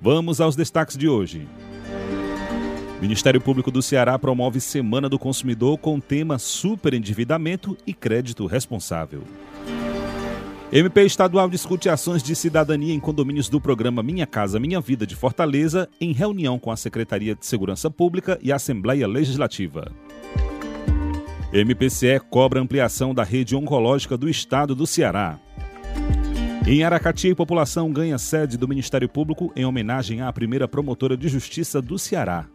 Vamos aos destaques de hoje. Ministério Público do Ceará promove Semana do Consumidor com tema Superendividamento e Crédito Responsável. MP estadual discute ações de cidadania em condomínios do programa Minha Casa Minha Vida de Fortaleza em reunião com a Secretaria de Segurança Pública e a Assembleia Legislativa. MPCE cobra ampliação da rede oncológica do estado do Ceará. Em Aracati, população ganha sede do Ministério Público em homenagem à primeira promotora de justiça do Ceará.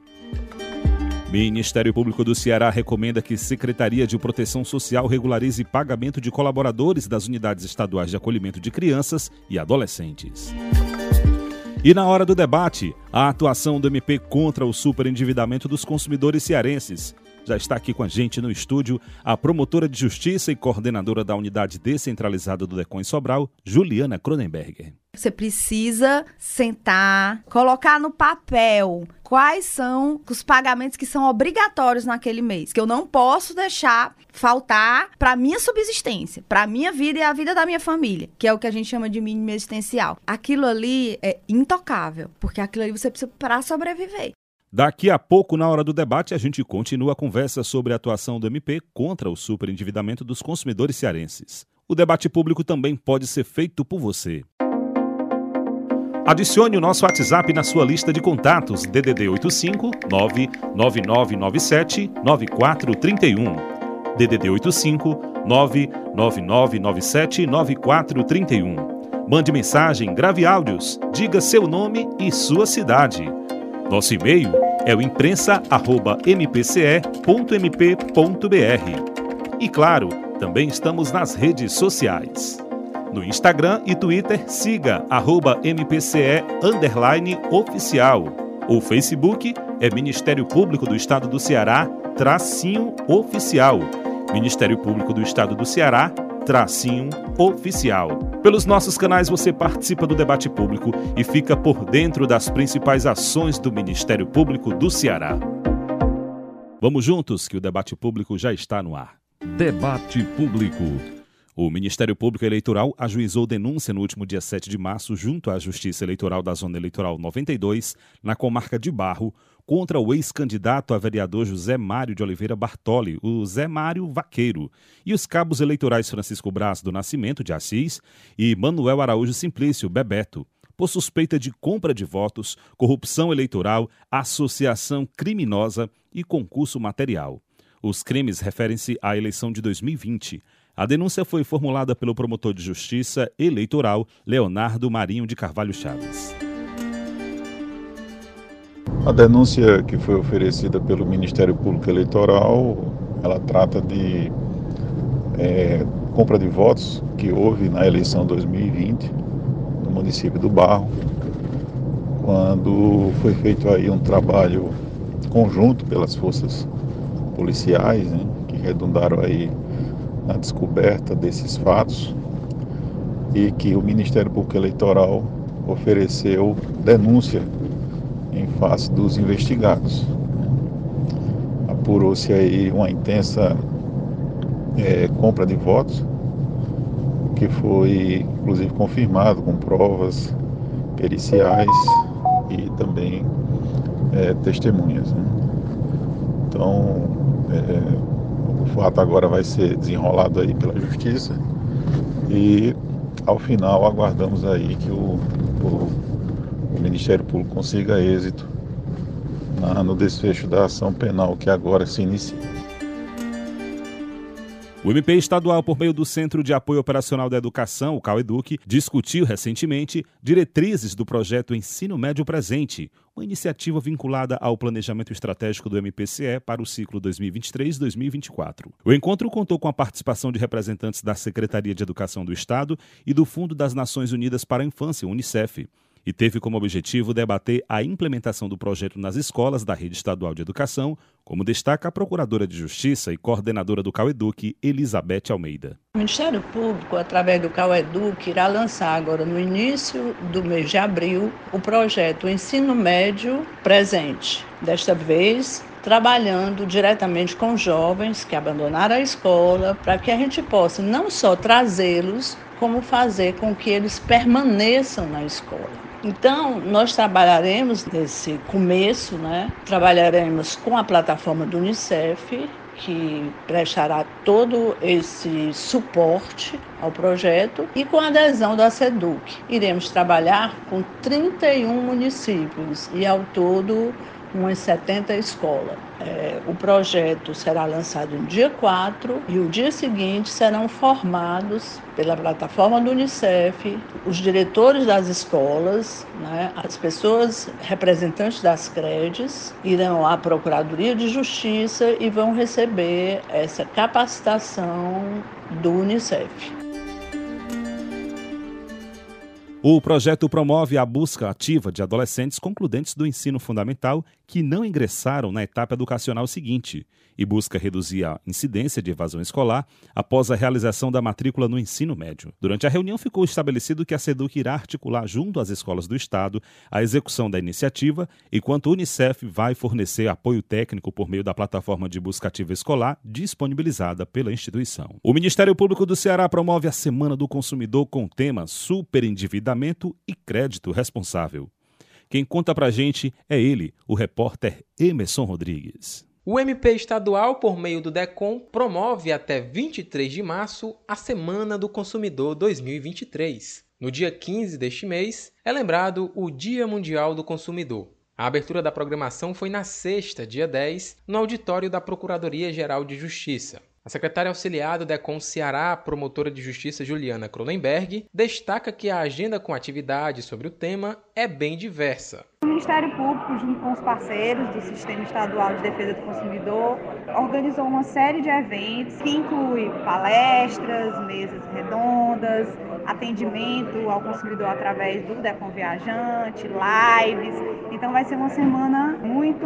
Ministério Público do Ceará recomenda que Secretaria de Proteção Social regularize pagamento de colaboradores das unidades estaduais de acolhimento de crianças e adolescentes. E na hora do debate, a atuação do MP contra o superendividamento dos consumidores cearenses. Já está aqui com a gente no estúdio a promotora de justiça e coordenadora da unidade descentralizada do DECON em Sobral, Juliana Cronenberger. Você precisa sentar, colocar no papel quais são os pagamentos que são obrigatórios naquele mês, que eu não posso deixar faltar para minha subsistência, para minha vida e a vida da minha família, que é o que a gente chama de mínimo existencial. Aquilo ali é intocável, porque aquilo ali você precisa para sobreviver. Daqui a pouco, na hora do debate, a gente continua a conversa sobre a atuação do MP contra o superendividamento dos consumidores cearenses. O debate público também pode ser feito por você. Adicione o nosso WhatsApp na sua lista de contatos DDD 85 99997 9431. DDD 85 99997 9431. Mande mensagem, grave áudios, diga seu nome e sua cidade. Nosso e-mail é o imprensa@mpce.mp.br. E claro, também estamos nas redes sociais. No Instagram e Twitter, siga arroba MPCE oficial. O Facebook é Ministério Público do Estado do Ceará, tracinho oficial. Ministério Público do Estado do Ceará, tracinho oficial. Pelos nossos canais você participa do debate público e fica por dentro das principais ações do Ministério Público do Ceará. Vamos juntos que o debate público já está no ar. Debate Público. O Ministério Público Eleitoral ajuizou denúncia no último dia 7 de março junto à Justiça Eleitoral da Zona Eleitoral 92, na comarca de Barro, contra o ex-candidato a vereador José Mário de Oliveira Bartoli, o Zé Mário Vaqueiro, e os cabos eleitorais Francisco Braz do Nascimento de Assis e Manuel Araújo Simplício Bebeto, por suspeita de compra de votos, corrupção eleitoral, associação criminosa e concurso material. Os crimes referem-se à eleição de 2020. A denúncia foi formulada pelo promotor de justiça eleitoral Leonardo Marinho de Carvalho Chaves. A denúncia que foi oferecida pelo Ministério Público Eleitoral, ela trata de é, compra de votos que houve na eleição 2020 no município do Barro, quando foi feito aí um trabalho conjunto pelas forças policiais, né, que redundaram aí na descoberta desses fatos e que o Ministério Público Eleitoral ofereceu denúncia em face dos investigados. Apurou-se aí uma intensa é, compra de votos, que foi inclusive confirmado com provas periciais e também é, testemunhas. Né? Então, é, o fato agora vai ser desenrolado aí pela justiça e ao final aguardamos aí que o, o Ministério Público consiga êxito no desfecho da ação penal que agora se inicia. O MP estadual, por meio do Centro de Apoio Operacional da Educação, o CAUEDUC, discutiu recentemente diretrizes do projeto Ensino Médio Presente, uma iniciativa vinculada ao planejamento estratégico do MPCE para o ciclo 2023-2024. O encontro contou com a participação de representantes da Secretaria de Educação do Estado e do Fundo das Nações Unidas para a Infância, UNICEF e teve como objetivo debater a implementação do projeto nas escolas da rede estadual de educação, como destaca a Procuradora de Justiça e coordenadora do CauEduc, Elizabeth Almeida. O Ministério Público, através do CauEduc, irá lançar agora no início do mês de abril o projeto Ensino Médio Presente. Desta vez, trabalhando diretamente com jovens que abandonaram a escola, para que a gente possa não só trazê-los, como fazer com que eles permaneçam na escola. Então, nós trabalharemos nesse começo, né? Trabalharemos com a plataforma do Unicef, que prestará todo esse suporte ao projeto e com a adesão da SEDUC. Iremos trabalhar com 31 municípios e ao todo umas 70 escolas. É, o projeto será lançado no dia 4 e o dia seguinte serão formados pela plataforma do Unicef os diretores das escolas, né, as pessoas representantes das credes, irão à Procuradoria de Justiça e vão receber essa capacitação do Unicef. O projeto promove a busca ativa de adolescentes concludentes do ensino fundamental que não ingressaram na etapa educacional seguinte e busca reduzir a incidência de evasão escolar após a realização da matrícula no ensino médio. Durante a reunião ficou estabelecido que a SEDUC irá articular junto às escolas do Estado a execução da iniciativa, enquanto o Unicef vai fornecer apoio técnico por meio da plataforma de busca ativa escolar disponibilizada pela instituição. O Ministério Público do Ceará promove a Semana do Consumidor com o tema Superendividamento e Crédito Responsável. Quem conta pra gente é ele, o repórter Emerson Rodrigues. O MP estadual, por meio do DECOM, promove até 23 de março a Semana do Consumidor 2023. No dia 15 deste mês é lembrado o Dia Mundial do Consumidor. A abertura da programação foi na sexta, dia 10, no auditório da Procuradoria-Geral de Justiça. A secretária auxiliar do DECOM Ceará, promotora de justiça Juliana Cronenberg, destaca que a agenda com atividades sobre o tema é bem diversa. O Ministério Público, junto com os parceiros do Sistema Estadual de Defesa do Consumidor, organizou uma série de eventos que inclui palestras, mesas redondas, atendimento ao consumidor através do Decon Viajante, lives. Então vai ser uma semana muito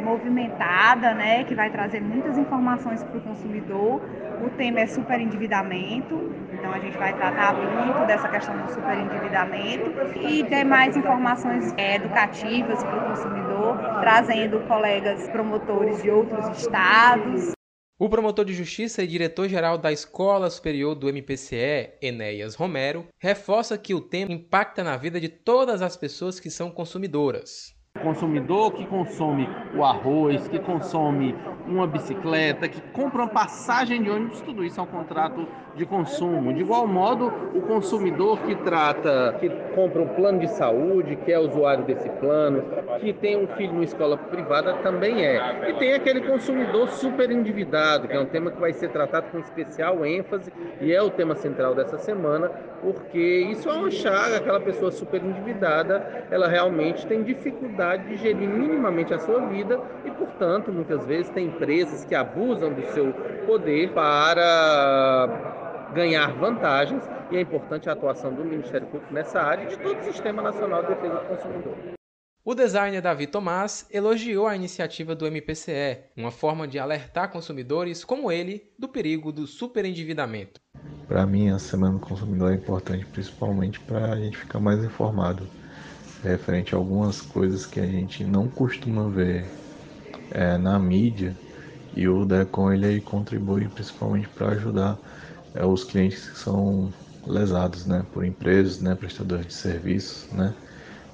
movimentada, né, que vai trazer muitas informações para o consumidor. O tema é superendividamento, então a gente vai tratar muito dessa questão do superendividamento e ter mais informações educativas para o consumidor, trazendo colegas promotores de outros estados. O promotor de justiça e diretor-geral da Escola Superior do MPCE, Enéas Romero, reforça que o tema impacta na vida de todas as pessoas que são consumidoras. Consumidor que consome o arroz, que consome uma bicicleta, que compra uma passagem de ônibus, tudo isso é um contrato de consumo. De igual modo, o consumidor que trata, que compra um plano de saúde, que é usuário desse plano, que tem um filho numa escola privada, também é. E tem aquele consumidor super endividado, que é um tema que vai ser tratado com especial ênfase e é o tema central dessa semana, porque isso é uma chaga, aquela pessoa super endividada, ela realmente tem dificuldade de gerir minimamente a sua vida e, portanto, muitas vezes tem empresas que abusam do seu poder para ganhar vantagens e é importante a atuação do Ministério Público nessa área e de todo o Sistema Nacional de Defesa do Consumidor. O designer Davi Tomás elogiou a iniciativa do MPCE, uma forma de alertar consumidores como ele do perigo do superendividamento. Para mim, a Semana do Consumidor é importante principalmente para a gente ficar mais informado referente a algumas coisas que a gente não costuma ver é, na mídia e o DECON ele aí contribui principalmente para ajudar é, os clientes que são lesados né, por empresas, né, prestadores de serviços, né,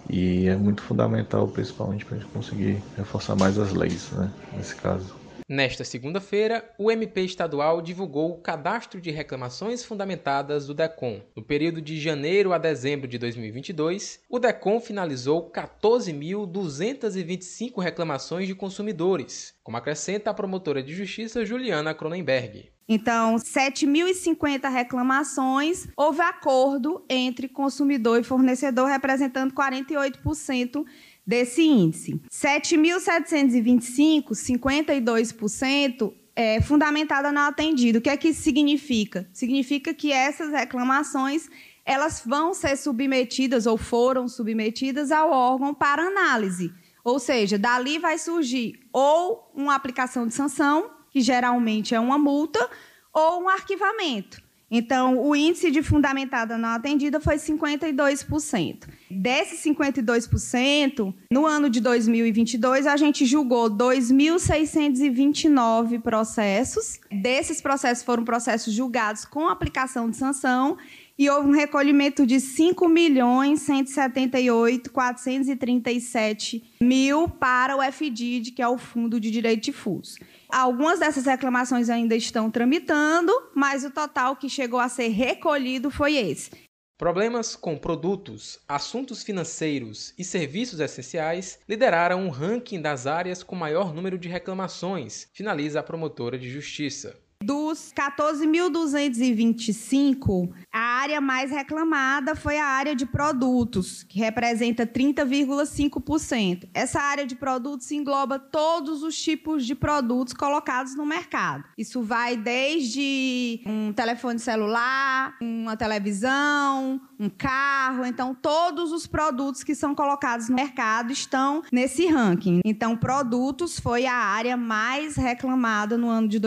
e é muito fundamental principalmente para a gente conseguir reforçar mais as leis, né, nesse caso. Nesta segunda-feira, o MP estadual divulgou o cadastro de reclamações fundamentadas do DECOM. No período de janeiro a dezembro de 2022, o DECOM finalizou 14.225 reclamações de consumidores, como acrescenta a promotora de justiça Juliana Cronenberg. Então, 7.050 reclamações, houve acordo entre consumidor e fornecedor, representando 48% desse índice. 7.725, 52%, é fundamentada não atendido. O que é que isso significa? Significa que essas reclamações elas vão ser submetidas ou foram submetidas ao órgão para análise. Ou seja, dali vai surgir ou uma aplicação de sanção, que geralmente é uma multa, ou um arquivamento. Então, o índice de fundamentada não atendida foi 52%. Desses 52%, no ano de 2022, a gente julgou 2.629 processos. Desses processos foram processos julgados com aplicação de sanção e houve um recolhimento de 5 milhões 178 437 mil para o FDID, que é o Fundo de Direito Difuso. Algumas dessas reclamações ainda estão tramitando, mas o total que chegou a ser recolhido foi esse. Problemas com produtos, assuntos financeiros e serviços essenciais lideraram um ranking das áreas com maior número de reclamações, finaliza a promotora de justiça. Dos 14.225, a área mais reclamada foi a área de produtos, que representa 30,5%. Essa área de produtos engloba todos os tipos de produtos colocados no mercado. Isso vai desde um telefone celular, uma televisão, um carro. Então, todos os produtos que são colocados no mercado estão nesse ranking. Então, produtos foi a área mais reclamada no ano de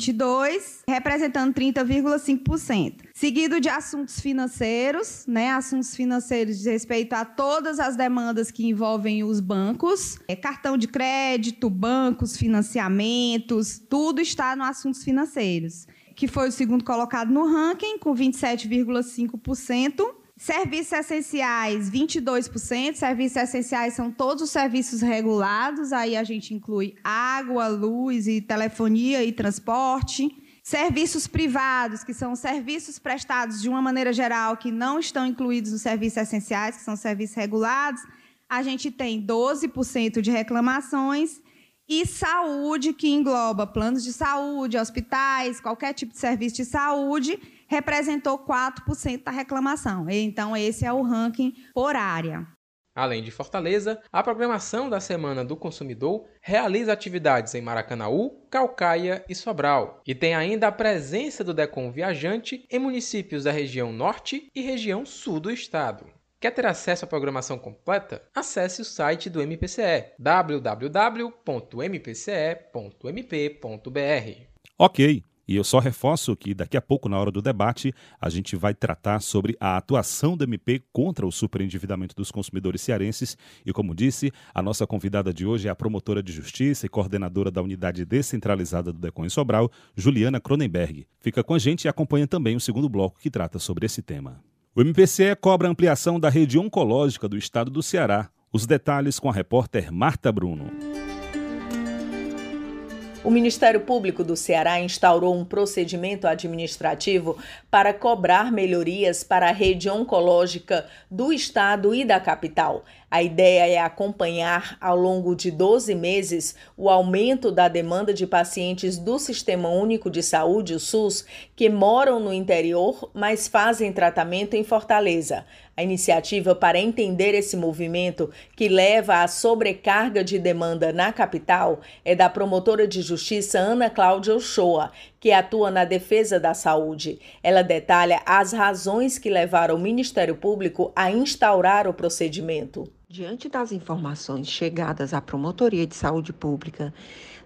2022, representando 30,5%. Seguido de assuntos financeiros, né? Assuntos financeiros de respeito a todas as demandas que envolvem os bancos, é, cartão de crédito, bancos, financiamentos, tudo está no assuntos financeiros que foi o segundo colocado no ranking, com 27,5%. Serviços essenciais, 22%. Serviços essenciais são todos os serviços regulados, aí a gente inclui água, luz e telefonia e transporte. Serviços privados, que são serviços prestados de uma maneira geral, que não estão incluídos nos serviços essenciais, que são serviços regulados, a gente tem 12% de reclamações e saúde, que engloba planos de saúde, hospitais, qualquer tipo de serviço de saúde, representou 4% da reclamação. Então, esse é o ranking por área. Além de Fortaleza, a programação da Semana do Consumidor realiza atividades em Maracanaú, Calcaia e Sobral. E tem ainda a presença do Decom Viajante em municípios da região norte e região sul do estado. Quer ter acesso à programação completa? Acesse o site do MPCE www.mpce.mp.br. Ok, e eu só reforço que daqui a pouco, na hora do debate, a gente vai tratar sobre a atuação do MP contra o superendividamento dos consumidores cearenses. E como disse, a nossa convidada de hoje é a promotora de justiça e coordenadora da unidade descentralizada do DECON Sobral, Juliana Cronenberg. Fica com a gente e acompanha também o segundo bloco que trata sobre esse tema. O MPCE cobra ampliação da rede oncológica do estado do Ceará. Os detalhes com a repórter Marta Bruno. O Ministério Público do Ceará instaurou um procedimento administrativo para cobrar melhorias para a rede oncológica do estado e da capital. A ideia é acompanhar ao longo de 12 meses o aumento da demanda de pacientes do Sistema Único de Saúde, o SUS, que moram no interior, mas fazem tratamento em Fortaleza. A iniciativa para entender esse movimento que leva à sobrecarga de demanda na capital é da promotora de justiça Ana Cláudia Ochoa, que atua na defesa da saúde. Ela detalha as razões que levaram o Ministério Público a instaurar o procedimento. Diante das informações chegadas à Promotoria de Saúde Pública,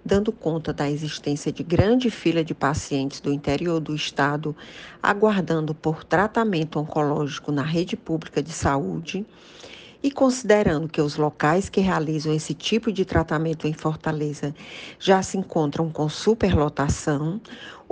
dando conta da existência de grande fila de pacientes do interior do estado aguardando por tratamento oncológico na rede pública de saúde, e considerando que os locais que realizam esse tipo de tratamento em Fortaleza já se encontram com superlotação,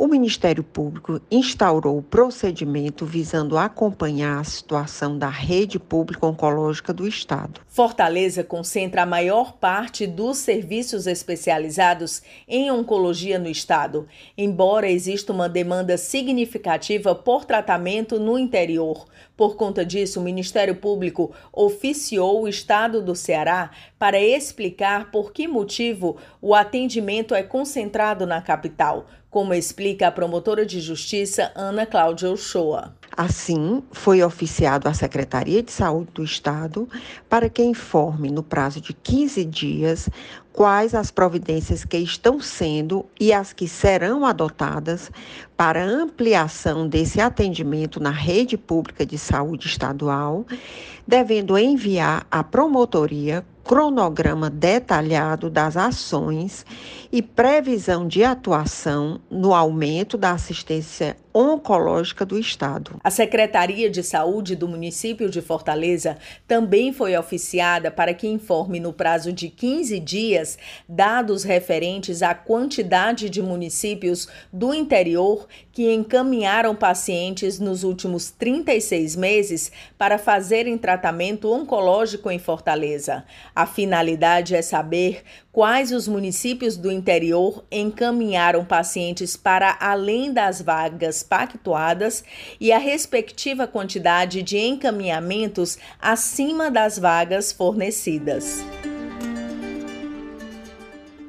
o Ministério Público instaurou o procedimento visando acompanhar a situação da rede pública oncológica do Estado. Fortaleza concentra a maior parte dos serviços especializados em oncologia no Estado, embora exista uma demanda significativa por tratamento no interior. Por conta disso, o Ministério Público oficiou o Estado do Ceará para explicar por que motivo o atendimento é concentrado na capital como explica a promotora de justiça Ana Cláudia Uchoa. Assim, foi oficiado à Secretaria de Saúde do Estado para que informe, no prazo de 15 dias, quais as providências que estão sendo e as que serão adotadas para ampliação desse atendimento na rede pública de saúde estadual, devendo enviar à promotoria cronograma detalhado das ações e previsão de atuação no aumento da assistência oncológica do Estado. A Secretaria de Saúde do município de Fortaleza também foi oficiada para que informe no prazo de 15 dias dados referentes à quantidade de municípios do interior que encaminharam pacientes nos últimos 36 meses para fazerem tratamento oncológico em Fortaleza. A finalidade é saber quais os municípios do interior encaminharam pacientes para além das vagas pactuadas e a respectiva quantidade de encaminhamentos acima das vagas fornecidas.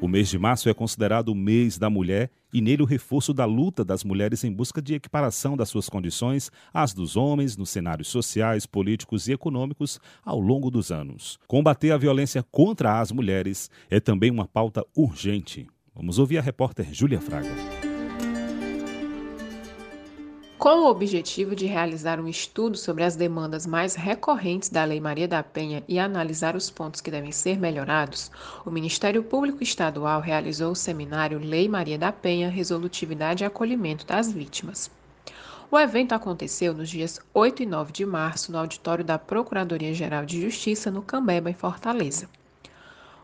O mês de março é considerado o mês da mulher e nele o reforço da luta das mulheres em busca de equiparação das suas condições às dos homens nos cenários sociais, políticos e econômicos ao longo dos anos. Combater a violência contra as mulheres é também uma pauta urgente. Vamos ouvir a repórter Júlia Fraga com o objetivo de realizar um estudo sobre as demandas mais recorrentes da Lei Maria da Penha e analisar os pontos que devem ser melhorados, o Ministério Público Estadual realizou o seminário Lei Maria da Penha Resolutividade e Acolhimento das Vítimas. O evento aconteceu nos dias 8 e 9 de março no auditório da Procuradoria-Geral de Justiça no Cambeba, em Fortaleza.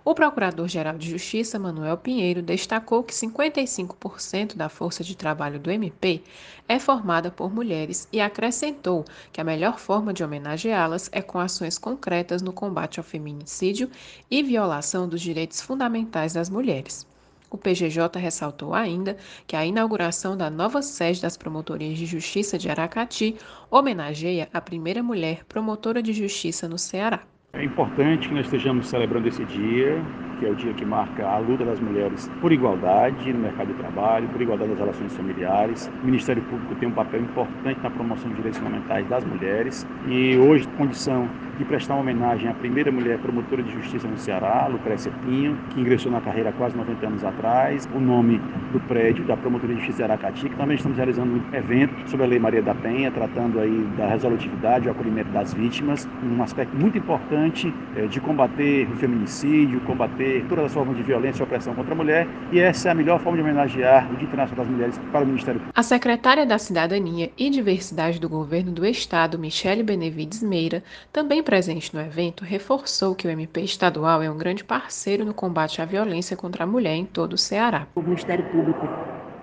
O Procurador-Geral de Justiça, Manuel Pinheiro, destacou que 55% da força de trabalho do MP é formada por mulheres e acrescentou que a melhor forma de homenageá-las é com ações concretas no combate ao feminicídio e violação dos direitos fundamentais das mulheres. O PGJ ressaltou ainda que a inauguração da nova sede das Promotorias de Justiça de Aracati homenageia a primeira mulher promotora de justiça no Ceará. É importante que nós estejamos celebrando esse dia, que é o dia que marca a luta das mulheres por igualdade no mercado de trabalho, por igualdade nas relações familiares. O Ministério Público tem um papel importante na promoção de direitos fundamentais das mulheres e hoje, condição de prestar uma homenagem à primeira mulher promotora de justiça no Ceará, Lucrécia Pinho, que ingressou na carreira há quase 90 anos atrás. O nome do prédio da Promotoria de Justiça Aracati, que também estamos realizando um evento sobre a Lei Maria da Penha, tratando aí da resolutividade e acolhimento das vítimas, um aspecto muito importante é, de combater o feminicídio, combater todas as formas de violência e opressão contra a mulher, e essa é a melhor forma de homenagear o Dia Internacional das Mulheres para o Ministério Público. A secretária da Cidadania e Diversidade do Governo do Estado, Michele Benevides Meira, também presente no evento, reforçou que o MP estadual é um grande parceiro no combate à violência contra a mulher em todo o Ceará. O Ministério Público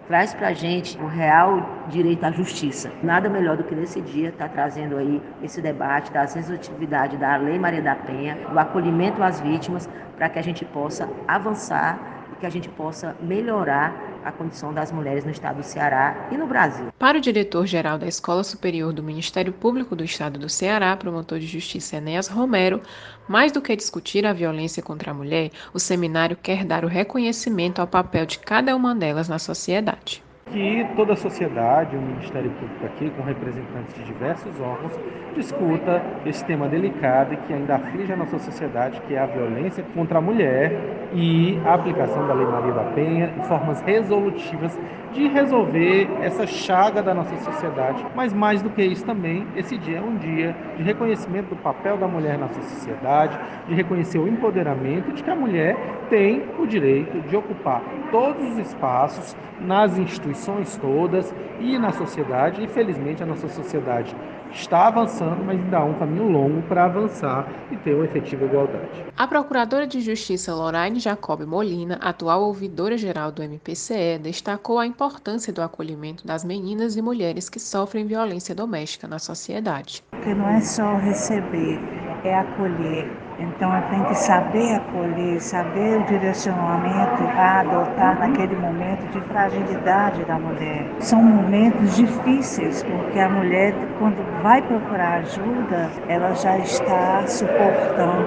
traz para a gente o real direito à justiça. Nada melhor do que nesse dia estar tá trazendo aí esse debate da sensitividade da Lei Maria da Penha, do acolhimento às vítimas, para que a gente possa avançar e que a gente possa melhorar a condição das mulheres no estado do Ceará e no Brasil. Para o diretor-geral da Escola Superior do Ministério Público do Estado do Ceará, promotor de justiça Enéas Romero, mais do que discutir a violência contra a mulher, o seminário quer dar o reconhecimento ao papel de cada uma delas na sociedade que toda a sociedade, o Ministério Público aqui, com representantes de diversos órgãos, discuta esse tema delicado e que ainda aflige a nossa sociedade, que é a violência contra a mulher e a aplicação da Lei Maria da Penha e formas resolutivas de resolver essa chaga da nossa sociedade. Mas mais do que isso também, esse dia é um dia de reconhecimento do papel da mulher na nossa sociedade, de reconhecer o empoderamento de que a mulher tem o direito de ocupar todos os espaços nas instituições todas e na sociedade. Infelizmente, a nossa sociedade está avançando, mas ainda há um caminho longo para avançar e ter uma efetiva igualdade. A Procuradora de Justiça Lorraine Jacob Molina, atual ouvidora-geral do MPCE, destacou a importância do acolhimento das meninas e mulheres que sofrem violência doméstica na sociedade. Porque não é só receber, é acolher então, tem que saber acolher, saber o direcionamento a adotar naquele momento de fragilidade da mulher. São momentos difíceis, porque a mulher, quando vai procurar ajuda, ela já está suportando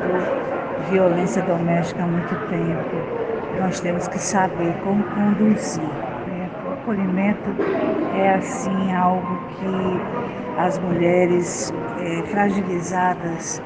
violência doméstica há muito tempo. Nós temos que saber como conduzir. Acolhimento é assim algo que as mulheres é, fragilizadas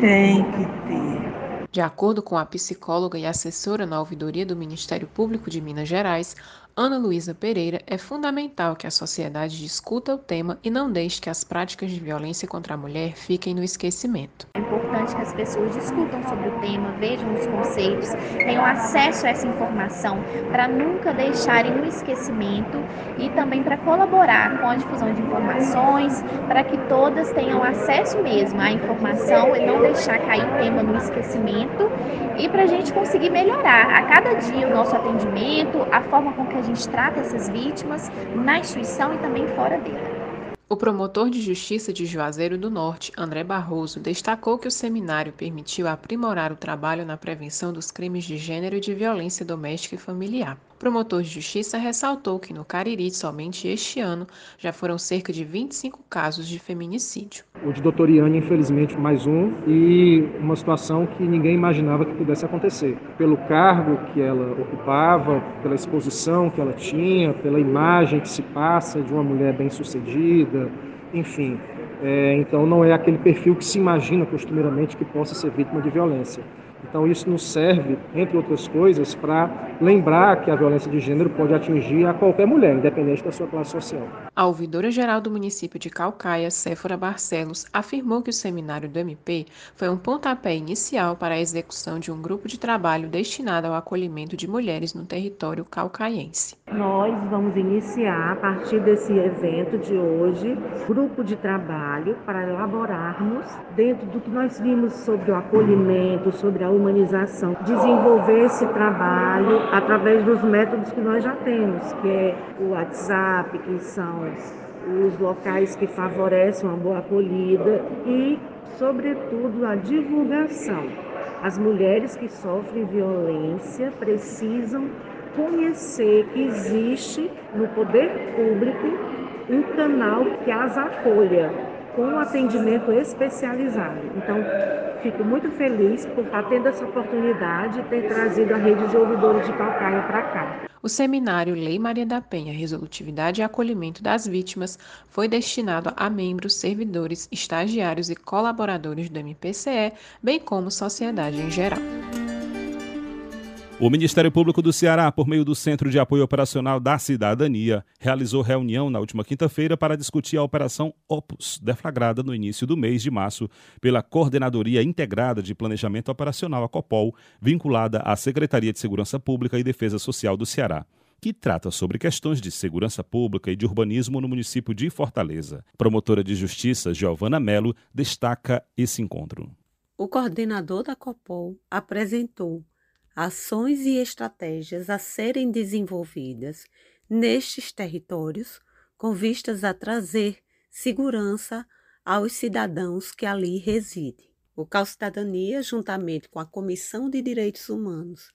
têm que ter. De acordo com a psicóloga e assessora na ouvidoria do Ministério Público de Minas Gerais, Ana Luísa Pereira, é fundamental que a sociedade discuta o tema e não deixe que as práticas de violência contra a mulher fiquem no esquecimento. É importante que as pessoas discutam sobre o tema, vejam os conceitos, tenham acesso a essa informação para nunca deixarem no esquecimento e também para colaborar com a difusão de informações, para que todas tenham acesso mesmo à informação e não deixar cair o tema no esquecimento e para a gente conseguir melhorar a cada dia o nosso atendimento, a forma com que a gente trata essas vítimas na instituição e também fora dela. O promotor de justiça de Juazeiro do Norte, André Barroso, destacou que o seminário permitiu aprimorar o trabalho na prevenção dos crimes de gênero e de violência doméstica e familiar. Promotor de justiça ressaltou que no Cariri, somente este ano, já foram cerca de 25 casos de feminicídio. O de doutoriane, infelizmente, mais um, e uma situação que ninguém imaginava que pudesse acontecer. Pelo cargo que ela ocupava, pela exposição que ela tinha, pela imagem que se passa de uma mulher bem-sucedida, enfim. É, então, não é aquele perfil que se imagina costumeiramente que possa ser vítima de violência. Então, isso nos serve, entre outras coisas, para lembrar que a violência de gênero pode atingir a qualquer mulher, independente da sua classe social. A ouvidora-geral do município de Calcaia, Séfora Barcelos, afirmou que o seminário do MP foi um pontapé inicial para a execução de um grupo de trabalho destinado ao acolhimento de mulheres no território calcaiense. Nós vamos iniciar, a partir desse evento de hoje, grupo de trabalho para elaborarmos, dentro do que nós vimos sobre o acolhimento, sobre a humanização, desenvolver esse trabalho através dos métodos que nós já temos, que é o WhatsApp, que são os locais que favorecem uma boa acolhida e, sobretudo, a divulgação. As mulheres que sofrem violência precisam conhecer que existe no poder público um canal que as acolha, com atendimento especializado. Então, fico muito feliz por estar tendo essa oportunidade de ter trazido a rede de ouvidores de Calcaia para cá. O seminário Lei Maria da Penha, Resolutividade e Acolhimento das Vítimas foi destinado a membros, servidores, estagiários e colaboradores do MPCE, bem como sociedade em geral. O Ministério Público do Ceará, por meio do Centro de Apoio Operacional da Cidadania, realizou reunião na última quinta-feira para discutir a Operação Opus, deflagrada no início do mês de março pela Coordenadoria Integrada de Planejamento Operacional, a COPOL, vinculada à Secretaria de Segurança Pública e Defesa Social do Ceará que trata sobre questões de segurança pública e de urbanismo no município de Fortaleza. Promotora de Justiça Giovana Melo destaca esse encontro. O coordenador da COPOL apresentou ações e estratégias a serem desenvolvidas nestes territórios com vistas a trazer segurança aos cidadãos que ali residem. O Cal Cidadania, juntamente com a Comissão de Direitos Humanos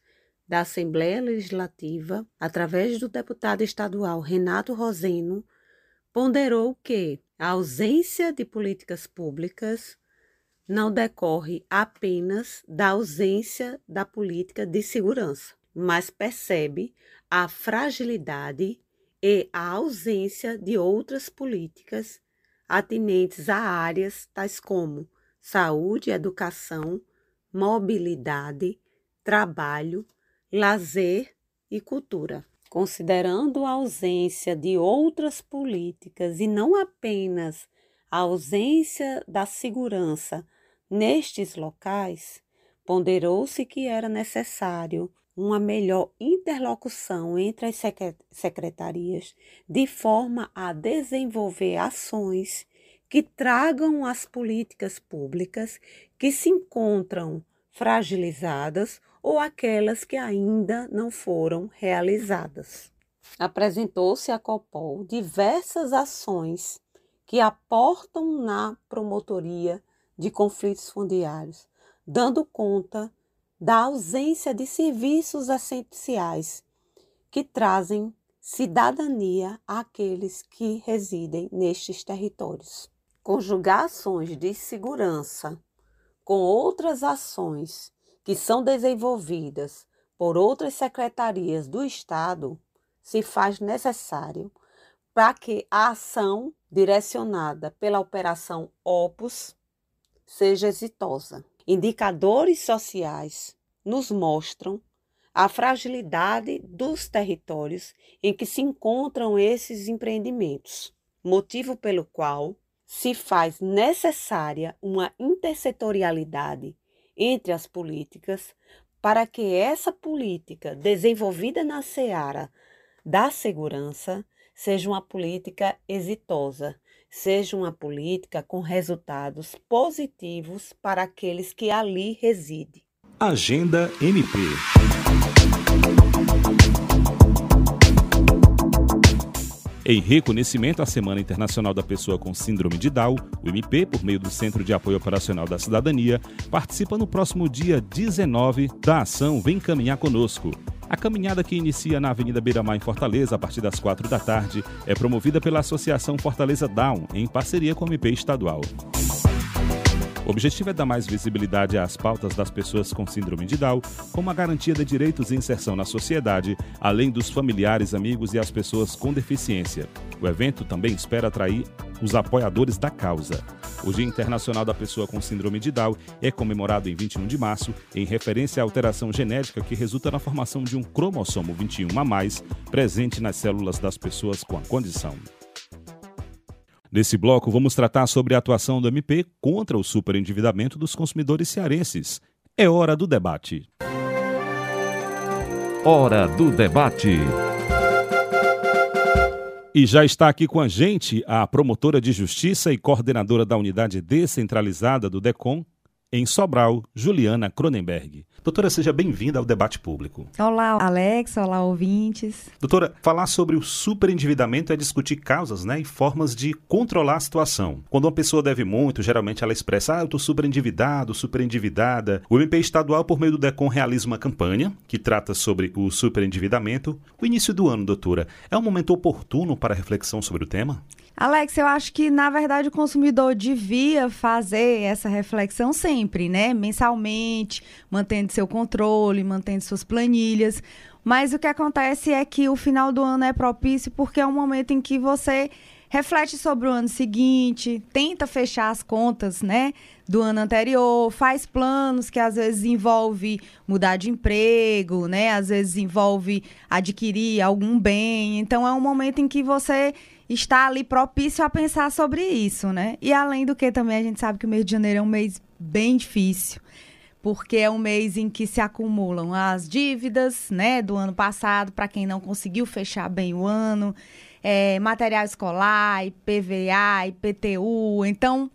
da Assembleia Legislativa, através do deputado estadual Renato Roseno, ponderou que a ausência de políticas públicas não decorre apenas da ausência da política de segurança, mas percebe a fragilidade e a ausência de outras políticas atinentes a áreas tais como saúde, educação, mobilidade, trabalho, lazer e cultura. Considerando a ausência de outras políticas e não apenas a ausência da segurança Nestes locais, ponderou-se que era necessário uma melhor interlocução entre as secretarias, de forma a desenvolver ações que tragam as políticas públicas que se encontram fragilizadas ou aquelas que ainda não foram realizadas. Apresentou-se à COPOL diversas ações que aportam na promotoria de conflitos fundiários, dando conta da ausência de serviços essenciais que trazem cidadania àqueles que residem nestes territórios. Conjugar ações de segurança com outras ações que são desenvolvidas por outras secretarias do Estado se faz necessário para que a ação direcionada pela Operação Opus seja exitosa. Indicadores sociais nos mostram a fragilidade dos territórios em que se encontram esses empreendimentos, motivo pelo qual se faz necessária uma intersetorialidade entre as políticas para que essa política desenvolvida na seara da segurança seja uma política exitosa, seja uma política com resultados positivos para aqueles que ali residem. Agenda MP. Em reconhecimento à Semana Internacional da Pessoa com Síndrome de Down, o MP, por meio do Centro de Apoio Operacional da Cidadania, participa no próximo dia 19 da ação Vem Caminhar Conosco. A caminhada que inicia na Avenida Beira-Mar em Fortaleza a partir das 4 da tarde é promovida pela Associação Fortaleza Down, em parceria com o MP estadual. O objetivo é dar mais visibilidade às pautas das pessoas com síndrome de Down, como a garantia de direitos e inserção na sociedade, além dos familiares, amigos e as pessoas com deficiência. O evento também espera atrair os apoiadores da causa. O Dia Internacional da Pessoa com Síndrome de Down é comemorado em 21 de março, em referência à alteração genética que resulta na formação de um cromossomo 21 a mais presente nas células das pessoas com a condição. Nesse bloco, vamos tratar sobre a atuação do MP contra o superendividamento dos consumidores cearenses. É hora do debate. Hora do debate. E já está aqui com a gente a promotora de justiça e coordenadora da unidade descentralizada do DECOM, em Sobral, Juliana Cronenberg. Doutora, seja bem-vinda ao debate público. Olá, Alex. Olá, ouvintes. Doutora, falar sobre o superendividamento é discutir causas né, e formas de controlar a situação. Quando uma pessoa deve muito, geralmente ela expressa, ah, eu estou superendividado, superendividada. O MP estadual, por meio do DECOM, realiza uma campanha que trata sobre o superendividamento. O início do ano, doutora, é um momento oportuno para reflexão sobre o tema? Alex, eu acho que na verdade o consumidor devia fazer essa reflexão sempre, né? Mensalmente, mantendo seu controle, mantendo suas planilhas. Mas o que acontece é que o final do ano é propício porque é um momento em que você reflete sobre o ano seguinte, tenta fechar as contas, né, do ano anterior, faz planos que às vezes envolve mudar de emprego, né, às vezes envolve adquirir algum bem. Então é um momento em que você está ali propício a pensar sobre isso, né? E além do que também a gente sabe que o mês de janeiro é um mês bem difícil, porque é um mês em que se acumulam as dívidas, né, do ano passado para quem não conseguiu fechar bem o ano, é, material escolar, IPVA, IPTU, então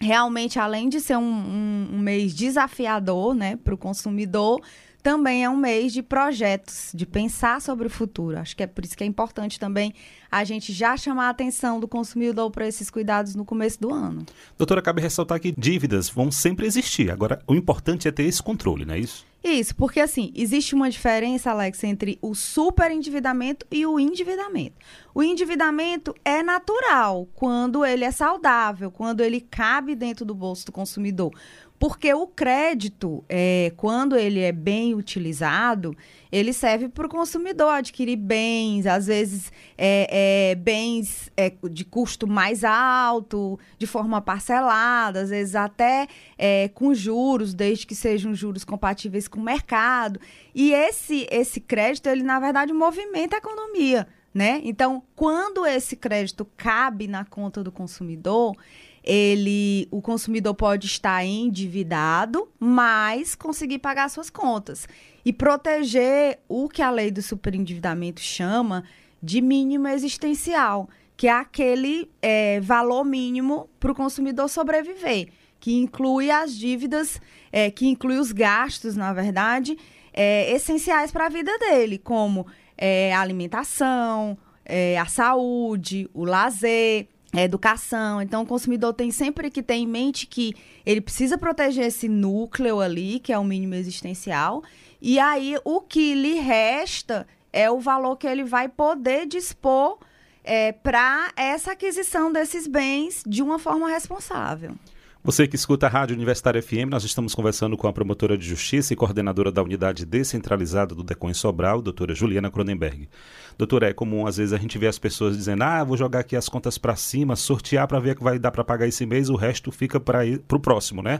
realmente além de ser um, um, um mês desafiador, né, para o consumidor também é um mês de projetos, de pensar sobre o futuro. Acho que é por isso que é importante também a gente já chamar a atenção do consumidor para esses cuidados no começo do ano. Doutora, cabe ressaltar que dívidas vão sempre existir. Agora, o importante é ter esse controle, não é isso? Isso, porque assim, existe uma diferença, Alex, entre o superendividamento e o endividamento. O endividamento é natural quando ele é saudável, quando ele cabe dentro do bolso do consumidor. Porque o crédito, é, quando ele é bem utilizado, ele serve para o consumidor adquirir bens, às vezes é, é, bens é, de custo mais alto, de forma parcelada, às vezes até é, com juros, desde que sejam juros compatíveis com o mercado. E esse, esse crédito, ele na verdade movimenta a economia. Né? Então, quando esse crédito cabe na conta do consumidor, ele, o consumidor pode estar endividado, mas conseguir pagar suas contas. E proteger o que a lei do superendividamento chama de mínimo existencial, que é aquele é, valor mínimo para o consumidor sobreviver, que inclui as dívidas, é, que inclui os gastos, na verdade, é, essenciais para a vida dele, como é, a alimentação, é, a saúde, o lazer, é, educação. Então, o consumidor tem sempre que ter em mente que ele precisa proteger esse núcleo ali, que é o mínimo existencial. E aí, o que lhe resta é o valor que ele vai poder dispor é, para essa aquisição desses bens de uma forma responsável. Você que escuta a Rádio Universitária FM, nós estamos conversando com a promotora de justiça e coordenadora da unidade descentralizada do DECON em Sobral, doutora Juliana Cronenberg. Doutora, é comum às vezes a gente ver as pessoas dizendo: ah, vou jogar aqui as contas para cima, sortear para ver que vai dar para pagar esse mês, o resto fica para o próximo, né?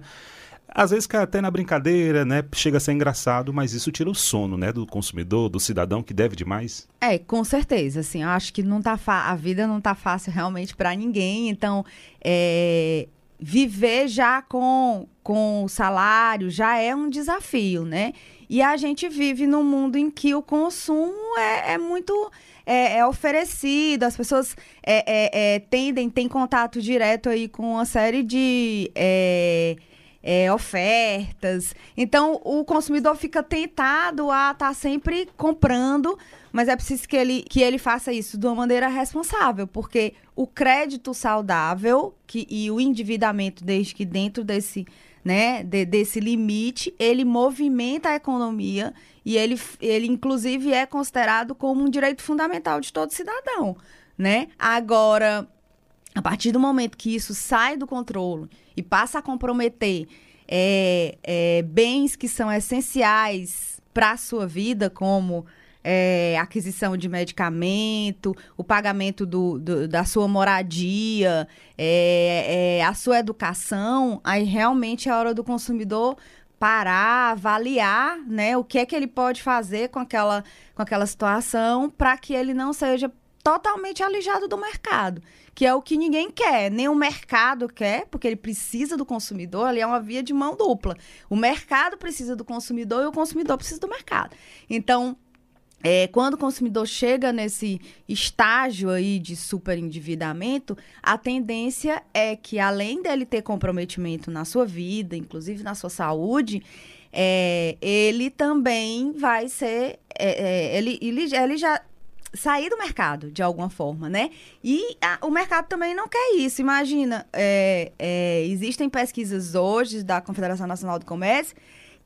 Às vezes cai até na brincadeira, né? Chega a ser engraçado, mas isso tira o sono, né? Do consumidor, do cidadão que deve demais. É, com certeza. Assim, eu acho que não tá a vida não tá fácil realmente para ninguém. Então, é, viver já com, com o salário já é um desafio, né? E a gente vive num mundo em que o consumo é, é muito é, é, oferecido, as pessoas é, é, é tendem, têm contato direto aí com uma série de é, ofertas. Então, o consumidor fica tentado a estar tá sempre comprando mas é preciso que ele, que ele faça isso de uma maneira responsável, porque o crédito saudável que, e o endividamento, desde que dentro desse, né, de, desse limite, ele movimenta a economia e ele, ele, inclusive, é considerado como um direito fundamental de todo cidadão. Né? Agora, a partir do momento que isso sai do controle e passa a comprometer é, é, bens que são essenciais para a sua vida, como é, aquisição de medicamento, o pagamento do, do da sua moradia, é, é, a sua educação, aí realmente é hora do consumidor parar, avaliar, né, o que é que ele pode fazer com aquela, com aquela situação para que ele não seja totalmente alijado do mercado, que é o que ninguém quer, nem o mercado quer, porque ele precisa do consumidor, ali é uma via de mão dupla. O mercado precisa do consumidor e o consumidor precisa do mercado. Então, é, quando o consumidor chega nesse estágio aí de superendividamento, a tendência é que, além dele ter comprometimento na sua vida, inclusive na sua saúde, é, ele também vai ser. É, é ele, ele, ele já sair do mercado de alguma forma, né? E a, o mercado também não quer isso. Imagina, é, é, existem pesquisas hoje da Confederação Nacional do Comércio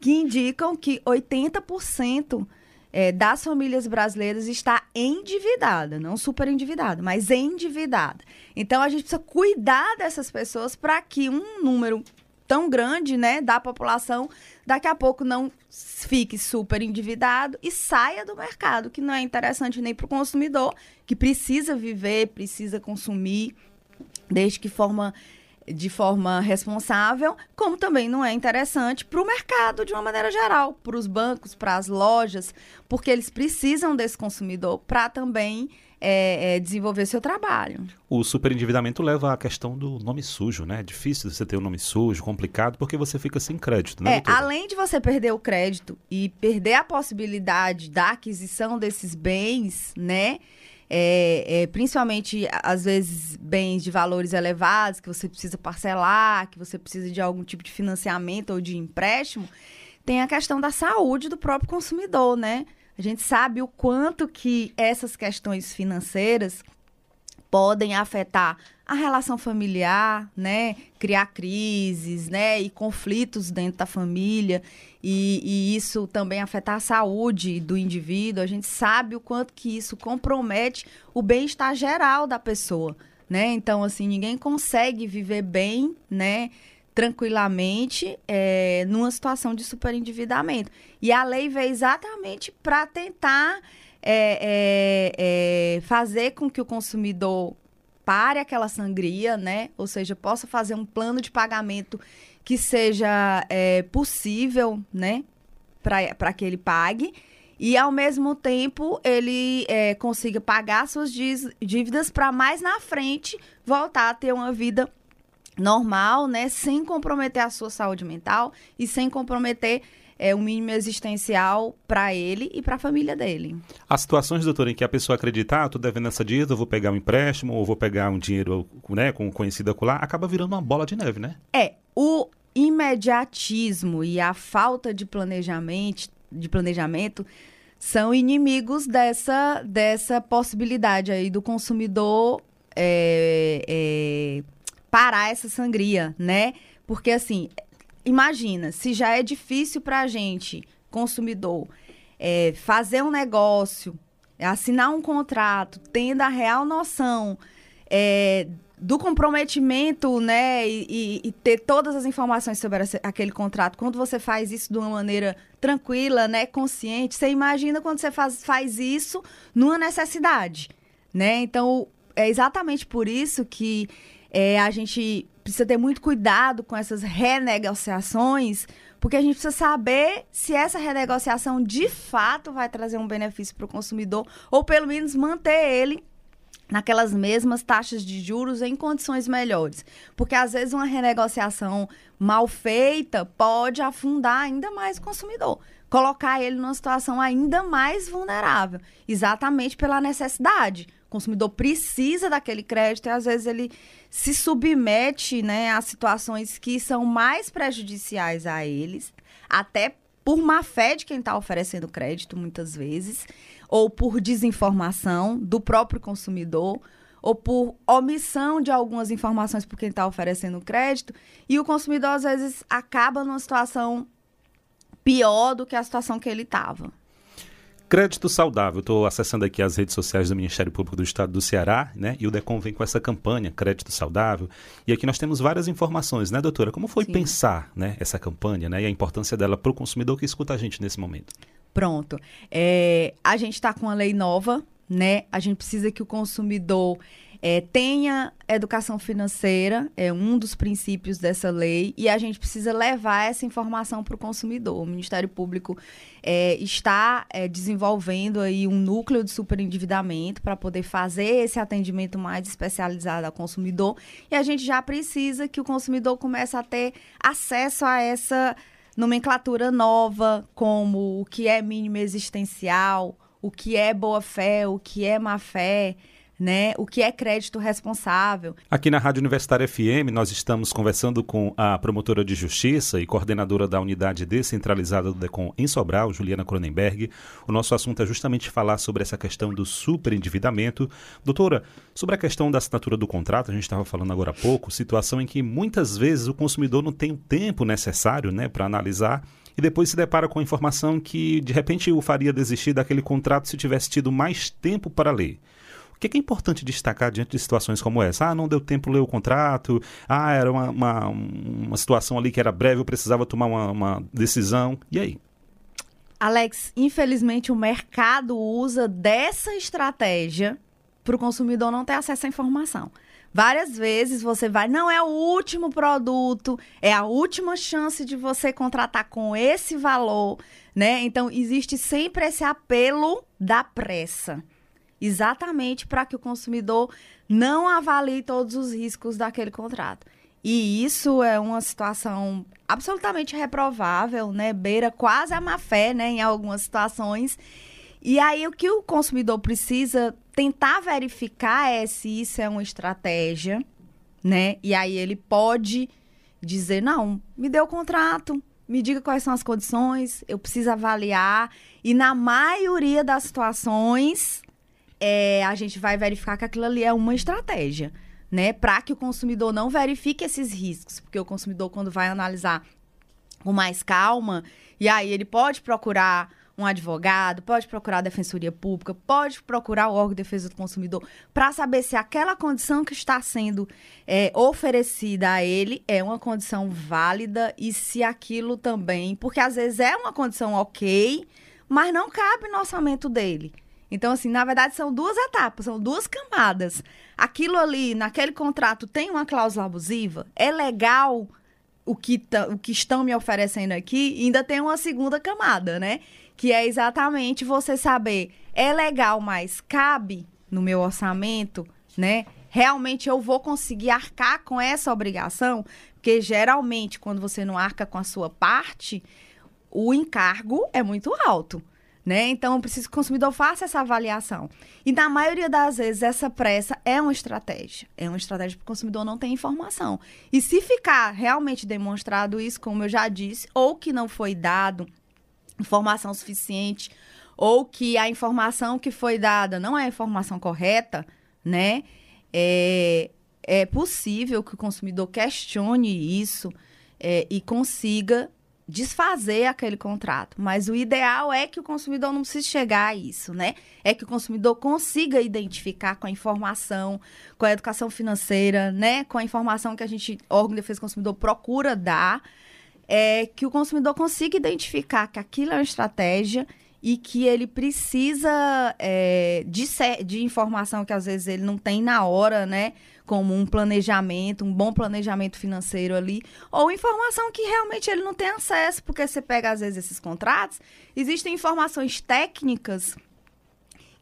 que indicam que 80% é, das famílias brasileiras está endividada, não super endividada, mas endividada. Então a gente precisa cuidar dessas pessoas para que um número tão grande, né, da população daqui a pouco não fique super endividado e saia do mercado, que não é interessante nem para o consumidor, que precisa viver, precisa consumir, desde que forma de forma responsável, como também não é interessante para o mercado de uma maneira geral, para os bancos, para as lojas, porque eles precisam desse consumidor para também é, é, desenvolver seu trabalho. O superendividamento leva à questão do nome sujo, né? É difícil você ter um nome sujo, complicado, porque você fica sem crédito, né? É, além de você perder o crédito e perder a possibilidade da aquisição desses bens, né? é, é, principalmente, às vezes, bens de valores elevados, que você precisa parcelar, que você precisa de algum tipo de financiamento ou de empréstimo, tem a questão da saúde do próprio consumidor, né? A gente sabe o quanto que essas questões financeiras podem afetar a relação familiar, né? Criar crises, né? E conflitos dentro da família. E, e, isso também afetar a saúde do indivíduo. A gente sabe o quanto que isso compromete o bem-estar geral da pessoa, né? Então, assim, ninguém consegue viver bem, né? Tranquilamente é, numa situação de superendividamento. E a lei veio exatamente para tentar é, é, fazer com que o consumidor pare aquela sangria, né? Ou seja, possa fazer um plano de pagamento que seja possível, né? Para que ele pague. E, ao mesmo tempo, ele é, consiga pagar suas dívidas para mais na frente voltar a ter uma vida normal, né? Sem comprometer a sua saúde mental e sem comprometer é, o mínimo existencial para ele e para a família dele. As situações, doutor, em que a pessoa acredita, ah, tô devendo essa dívida, eu vou pegar um empréstimo ou vou pegar um dinheiro, né, com conhecido acolá, acaba virando uma bola de neve, né? É, o imediatismo e a falta de planejamento, de planejamento são inimigos dessa, dessa possibilidade aí do consumidor é, é, parar essa sangria, né? Porque assim, imagina, se já é difícil para a gente, consumidor, é, fazer um negócio, assinar um contrato, tendo a real noção é, do comprometimento, né, e, e, ter todas as informações sobre aquele contrato, quando você faz isso de uma maneira tranquila, né, consciente, você imagina quando você faz, faz isso numa necessidade, né? Então, é exatamente por isso que é, a gente precisa ter muito cuidado com essas renegociações, porque a gente precisa saber se essa renegociação de fato vai trazer um benefício para o consumidor, ou pelo menos manter ele naquelas mesmas taxas de juros em condições melhores. Porque às vezes uma renegociação mal feita pode afundar ainda mais o consumidor, colocar ele numa situação ainda mais vulnerável, exatamente pela necessidade. Consumidor precisa daquele crédito e às vezes ele se submete né, a situações que são mais prejudiciais a eles, até por má fé de quem está oferecendo crédito, muitas vezes ou por desinformação do próprio consumidor, ou por omissão de algumas informações por quem está oferecendo crédito, e o consumidor às vezes acaba numa situação pior do que a situação que ele estava. Crédito saudável. Estou acessando aqui as redes sociais do Ministério Público do Estado do Ceará, né? E o DECOM vem com essa campanha, Crédito Saudável. E aqui nós temos várias informações, né, doutora? Como foi Sim. pensar né, essa campanha né, e a importância dela para o consumidor que escuta a gente nesse momento? Pronto. É, a gente está com uma lei nova, né? A gente precisa que o consumidor é, tenha educação financeira, é um dos princípios dessa lei, e a gente precisa levar essa informação para o consumidor. O Ministério Público é, está é, desenvolvendo aí um núcleo de superendividamento para poder fazer esse atendimento mais especializado ao consumidor, e a gente já precisa que o consumidor comece a ter acesso a essa nomenclatura nova, como o que é mínimo existencial, o que é boa fé, o que é má fé, né? O que é crédito responsável. Aqui na Rádio Universitária FM, nós estamos conversando com a promotora de justiça e coordenadora da unidade descentralizada do DECOM em Sobral, Juliana Cronenberg. O nosso assunto é justamente falar sobre essa questão do superendividamento. Doutora, sobre a questão da assinatura do contrato, a gente estava falando agora há pouco, situação em que muitas vezes o consumidor não tem o tempo necessário, né, para analisar e depois se depara com a informação que de repente o faria desistir daquele contrato se tivesse tido mais tempo para ler que, que é importante destacar diante de situações como essa? Ah, não deu tempo ler o contrato, ah, era uma, uma, uma situação ali que era breve, eu precisava tomar uma, uma decisão. E aí? Alex, infelizmente o mercado usa dessa estratégia para o consumidor não ter acesso à informação. Várias vezes você vai, não é o último produto, é a última chance de você contratar com esse valor, né? Então existe sempre esse apelo da pressa exatamente para que o consumidor não avalie todos os riscos daquele contrato. E isso é uma situação absolutamente reprovável, né? Beira quase a má fé, né, em algumas situações. E aí o que o consumidor precisa tentar verificar é se isso é uma estratégia, né? E aí ele pode dizer: "Não, me dê o contrato, me diga quais são as condições, eu preciso avaliar". E na maioria das situações, é, a gente vai verificar que aquilo ali é uma estratégia, né? Para que o consumidor não verifique esses riscos. Porque o consumidor, quando vai analisar com mais calma, e aí ele pode procurar um advogado, pode procurar a defensoria pública, pode procurar o órgão de defesa do consumidor para saber se aquela condição que está sendo é, oferecida a ele é uma condição válida e se aquilo também, porque às vezes é uma condição ok, mas não cabe no orçamento dele. Então, assim, na verdade, são duas etapas, são duas camadas. Aquilo ali, naquele contrato, tem uma cláusula abusiva? É legal o que, o que estão me oferecendo aqui? E ainda tem uma segunda camada, né? Que é exatamente você saber, é legal, mas cabe no meu orçamento, né? Realmente eu vou conseguir arcar com essa obrigação? Porque geralmente, quando você não arca com a sua parte, o encargo é muito alto né? Então, eu preciso que o consumidor faça essa avaliação. E na maioria das vezes, essa pressa é uma estratégia. É uma estratégia para o consumidor não ter informação. E se ficar realmente demonstrado isso, como eu já disse, ou que não foi dado informação suficiente, ou que a informação que foi dada não é a informação correta, né? É, é possível que o consumidor questione isso é, e consiga desfazer aquele contrato. Mas o ideal é que o consumidor não precise chegar a isso, né? É que o consumidor consiga identificar com a informação, com a educação financeira, né? Com a informação que a gente, órgão de defesa do consumidor, procura dar, é que o consumidor consiga identificar que aquilo é uma estratégia e que ele precisa é, de, de informação que às vezes ele não tem na hora, né? Como um planejamento, um bom planejamento financeiro ali, ou informação que realmente ele não tem acesso, porque você pega às vezes esses contratos, existem informações técnicas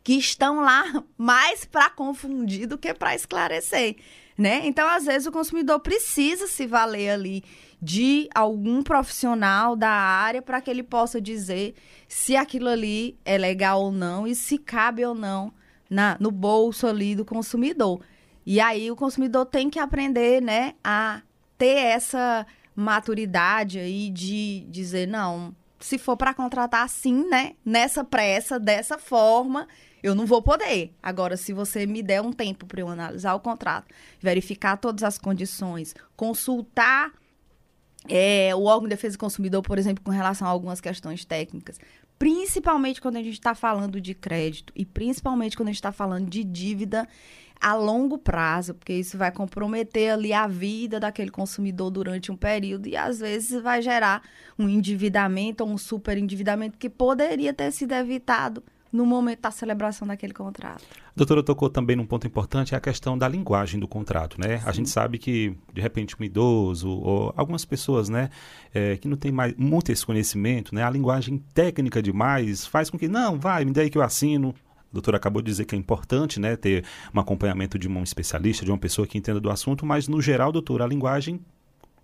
que estão lá mais para confundir do que para esclarecer, né? Então, às vezes o consumidor precisa se valer ali de algum profissional da área para que ele possa dizer se aquilo ali é legal ou não e se cabe ou não na, no bolso ali do consumidor. E aí o consumidor tem que aprender, né, a ter essa maturidade aí de dizer, não, se for para contratar assim, né, nessa pressa, dessa forma, eu não vou poder. Agora, se você me der um tempo para eu analisar o contrato, verificar todas as condições, consultar é, o órgão de defesa do consumidor, por exemplo, com relação a algumas questões técnicas, principalmente quando a gente está falando de crédito e principalmente quando a gente está falando de dívida a longo prazo, porque isso vai comprometer ali a vida daquele consumidor durante um período e às vezes vai gerar um endividamento ou um superendividamento que poderia ter sido evitado no momento da celebração daquele contrato. Doutora tocou também num ponto importante, é a questão da linguagem do contrato, né? Sim. A gente sabe que, de repente, um idoso ou algumas pessoas, né, é, que não tem mais muito esse conhecimento, né, a linguagem técnica demais faz com que, não, vai, me dê aí que eu assino. A doutora acabou de dizer que é importante, né, ter um acompanhamento de um especialista, de uma pessoa que entenda do assunto, mas, no geral, doutora, a linguagem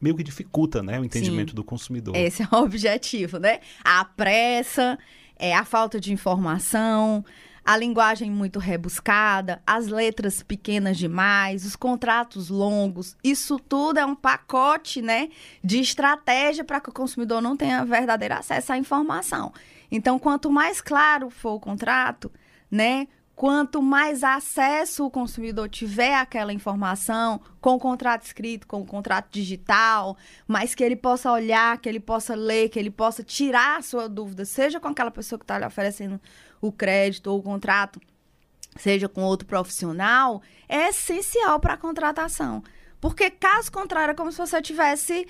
meio que dificulta, né, o entendimento Sim. do consumidor. Esse é o objetivo, né? A pressa é, a falta de informação, a linguagem muito rebuscada, as letras pequenas demais, os contratos longos, isso tudo é um pacote, né, de estratégia para que o consumidor não tenha verdadeiro acesso à informação. Então, quanto mais claro for o contrato, né, Quanto mais acesso o consumidor tiver àquela informação, com o contrato escrito, com o contrato digital, mais que ele possa olhar, que ele possa ler, que ele possa tirar a sua dúvida, seja com aquela pessoa que está lhe oferecendo o crédito ou o contrato, seja com outro profissional, é essencial para a contratação. Porque, caso contrário, é como se você estivesse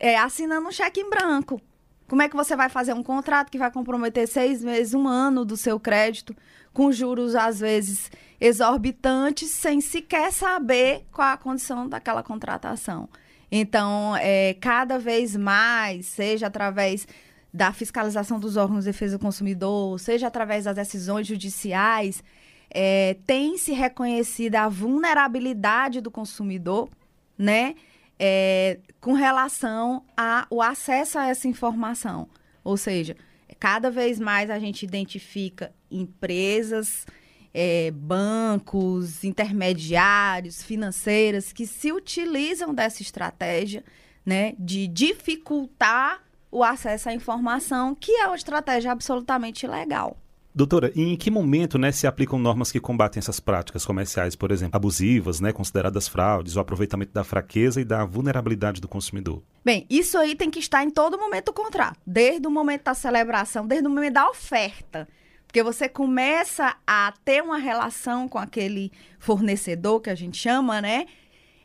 é, assinando um cheque em branco. Como é que você vai fazer um contrato que vai comprometer seis meses, um ano do seu crédito? Com juros às vezes exorbitantes, sem sequer saber qual a condição daquela contratação. Então, é, cada vez mais, seja através da fiscalização dos órgãos de defesa do consumidor, seja através das decisões judiciais, é, tem se reconhecida a vulnerabilidade do consumidor, né, é, com relação ao acesso a essa informação. Ou seja, cada vez mais a gente identifica empresas, é, bancos, intermediários, financeiras que se utilizam dessa estratégia né, de dificultar o acesso à informação, que é uma estratégia absolutamente ilegal. Doutora, em que momento né, se aplicam normas que combatem essas práticas comerciais, por exemplo, abusivas, né, consideradas fraudes, o aproveitamento da fraqueza e da vulnerabilidade do consumidor? Bem, isso aí tem que estar em todo momento do contrato, desde o momento da celebração, desde o momento da oferta. Porque você começa a ter uma relação com aquele fornecedor que a gente chama, né?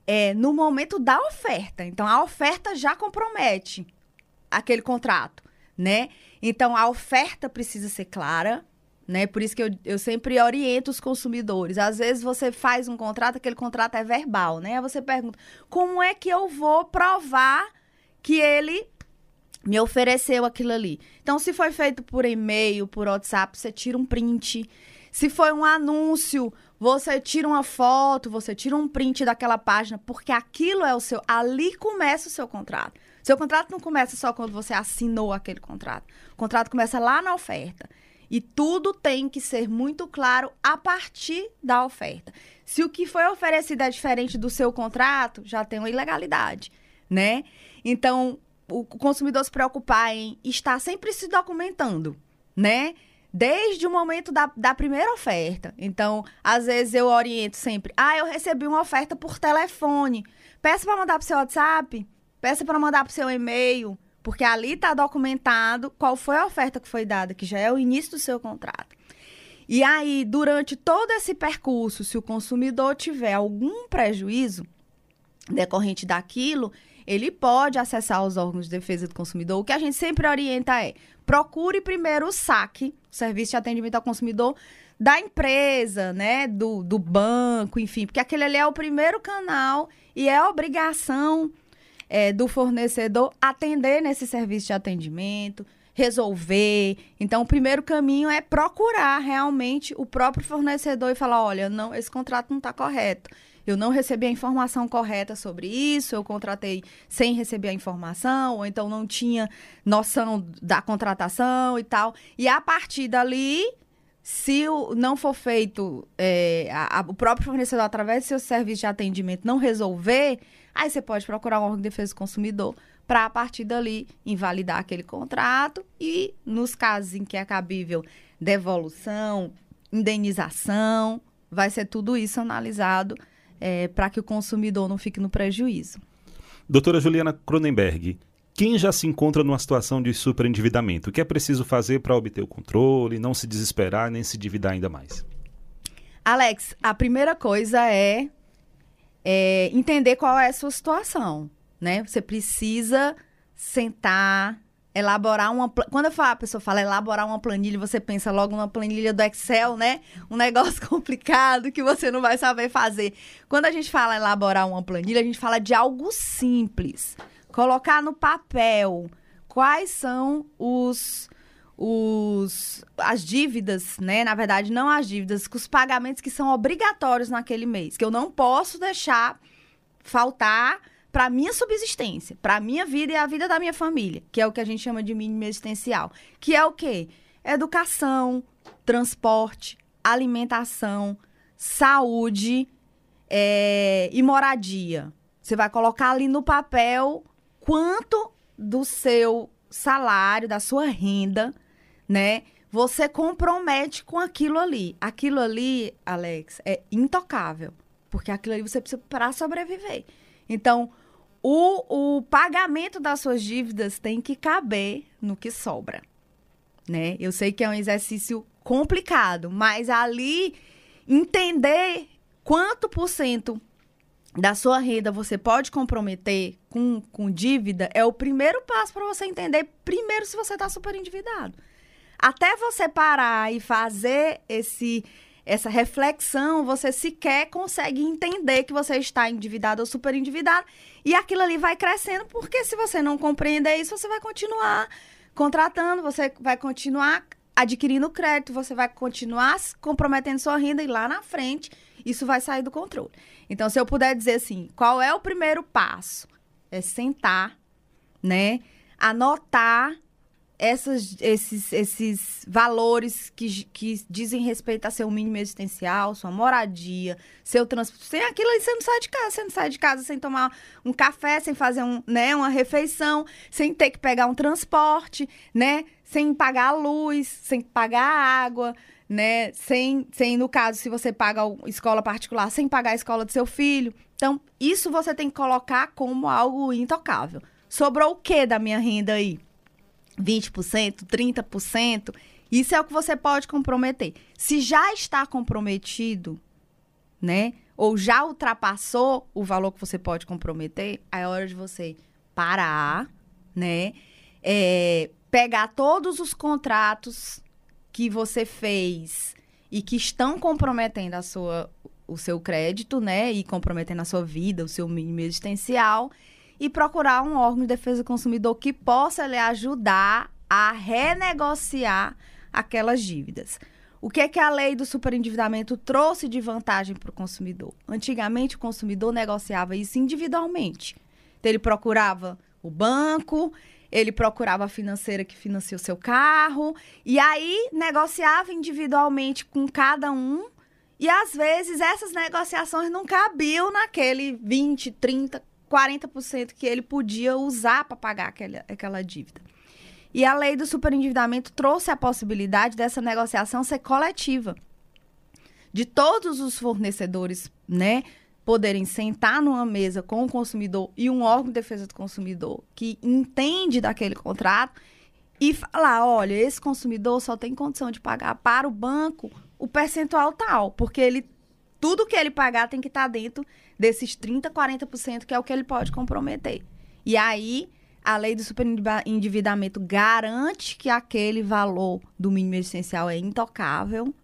É, no momento da oferta. Então, a oferta já compromete aquele contrato, né? Então, a oferta precisa ser clara, né? Por isso que eu, eu sempre oriento os consumidores. Às vezes você faz um contrato, aquele contrato é verbal, né? Aí você pergunta: como é que eu vou provar que ele me ofereceu aquilo ali? Então, se foi feito por e-mail, por WhatsApp, você tira um print. Se foi um anúncio, você tira uma foto, você tira um print daquela página, porque aquilo é o seu. Ali começa o seu contrato. Seu contrato não começa só quando você assinou aquele contrato. O contrato começa lá na oferta. E tudo tem que ser muito claro a partir da oferta. Se o que foi oferecido é diferente do seu contrato, já tem uma ilegalidade, né? Então, o consumidor se preocupar em estar sempre se documentando, né? Desde o momento da, da primeira oferta. Então, às vezes eu oriento sempre: ah, eu recebi uma oferta por telefone. Peça para mandar para o seu WhatsApp, peça para mandar para o seu e-mail, Porque ali está documentado qual foi a oferta que foi dada, que já é o início do seu contrato. E aí, durante todo esse percurso, se o consumidor tiver algum prejuízo decorrente daquilo, ele pode acessar os órgãos de defesa do consumidor. O que a gente sempre orienta é: procure primeiro o SAC, Serviço de Atendimento ao Consumidor, da empresa, né, do, do banco, enfim, porque aquele ali é o primeiro canal e é obrigação é, do fornecedor atender nesse serviço de atendimento, resolver. Então, o primeiro caminho é procurar realmente o próprio fornecedor e falar: olha, não, esse contrato não está correto. Eu não recebi a informação correta sobre isso, eu contratei sem receber a informação, ou então não tinha noção da contratação e tal. E a partir dali, se o, não for feito, é, a, a, o próprio fornecedor, através do seu serviço de atendimento, não resolver, aí você pode procurar um órgão de defesa do consumidor para, a partir dali, invalidar aquele contrato e, nos casos em que é cabível devolução, indenização, vai ser tudo isso analisado é, para que o consumidor não fique no prejuízo. Doutora Juliana Cronenberg, quem já se encontra numa situação de superendividamento, o que é preciso fazer para obter o controle, não se desesperar nem se endividar ainda mais? Alex, a primeira coisa é, é entender qual é a sua situação, né? Você precisa sentar, elaborar uma. Quando falo, a pessoa fala elaborar uma planilha, você pensa logo numa planilha do Excel, né? Um negócio complicado que você não vai saber fazer. Quando a gente fala elaborar uma planilha, a gente fala de algo simples colocar no papel quais são os os as dívidas, né? Na verdade, não as dívidas, os pagamentos que são obrigatórios naquele mês, que eu não posso deixar faltar para minha subsistência, para minha vida e a vida da minha família, que é o que a gente chama de mínimo existencial, que é o quê? Educação, transporte, alimentação, saúde é, e moradia. Você vai colocar ali no papel quanto do seu salário, da sua renda, né? Você compromete com aquilo ali. Aquilo ali, Alex, é intocável. Porque aquilo ali você precisa para sobreviver. Então, o, o pagamento das suas dívidas tem que caber no que sobra. Né? Eu sei que é um exercício complicado, mas ali entender quanto por cento da sua renda você pode comprometer com, com dívida é o primeiro passo para você entender, primeiro, se você está super endividado. Até você parar e fazer esse essa reflexão, você sequer consegue entender que você está endividado ou super endividado. E aquilo ali vai crescendo, porque se você não compreender isso, você vai continuar contratando, você vai continuar adquirindo crédito, você vai continuar comprometendo sua renda e lá na frente isso vai sair do controle. Então, se eu puder dizer assim, qual é o primeiro passo? É sentar, né? Anotar essas, esses, esses valores que, que dizem respeito a seu mínimo existencial, sua moradia, seu transporte. Sem aquilo aí, você não sai de casa. Você não sai de casa sem tomar um café, sem fazer um, né, uma refeição, sem ter que pegar um transporte, né? Sem pagar a luz, sem pagar a água né? Sem, sem, no caso, se você paga escola particular, sem pagar a escola do seu filho. Então, isso você tem que colocar como algo intocável. Sobrou o que da minha renda aí? 20%, 30%? Isso é o que você pode comprometer. Se já está comprometido, né? Ou já ultrapassou o valor que você pode comprometer, é hora de você parar, né? É, pegar todos os contratos que você fez e que estão comprometendo a sua, o seu crédito, né? E comprometendo a sua vida, o seu mínimo existencial. E procurar um órgão de defesa do consumidor que possa lhe ajudar a renegociar aquelas dívidas. O que é que a lei do superendividamento trouxe de vantagem para o consumidor? Antigamente, o consumidor negociava isso individualmente. Então, ele procurava o banco, ele procurava a financeira que financia o seu carro. E aí negociava individualmente com cada um. E às vezes essas negociações não cabiam naquele 20, 30, 40% que ele podia usar para pagar aquela, aquela dívida. E a lei do superendividamento trouxe a possibilidade dessa negociação ser coletiva. De todos os fornecedores, né? Poderem sentar numa mesa com o consumidor e um órgão de defesa do consumidor que entende daquele contrato e falar, olha, esse consumidor só tem condição de pagar para o banco o percentual tal, porque ele tudo que ele pagar tem que estar dentro desses 30, 40% que é o que ele pode comprometer. E aí a lei do superendividamento garante que aquele valor do mínimo essencial é intocável.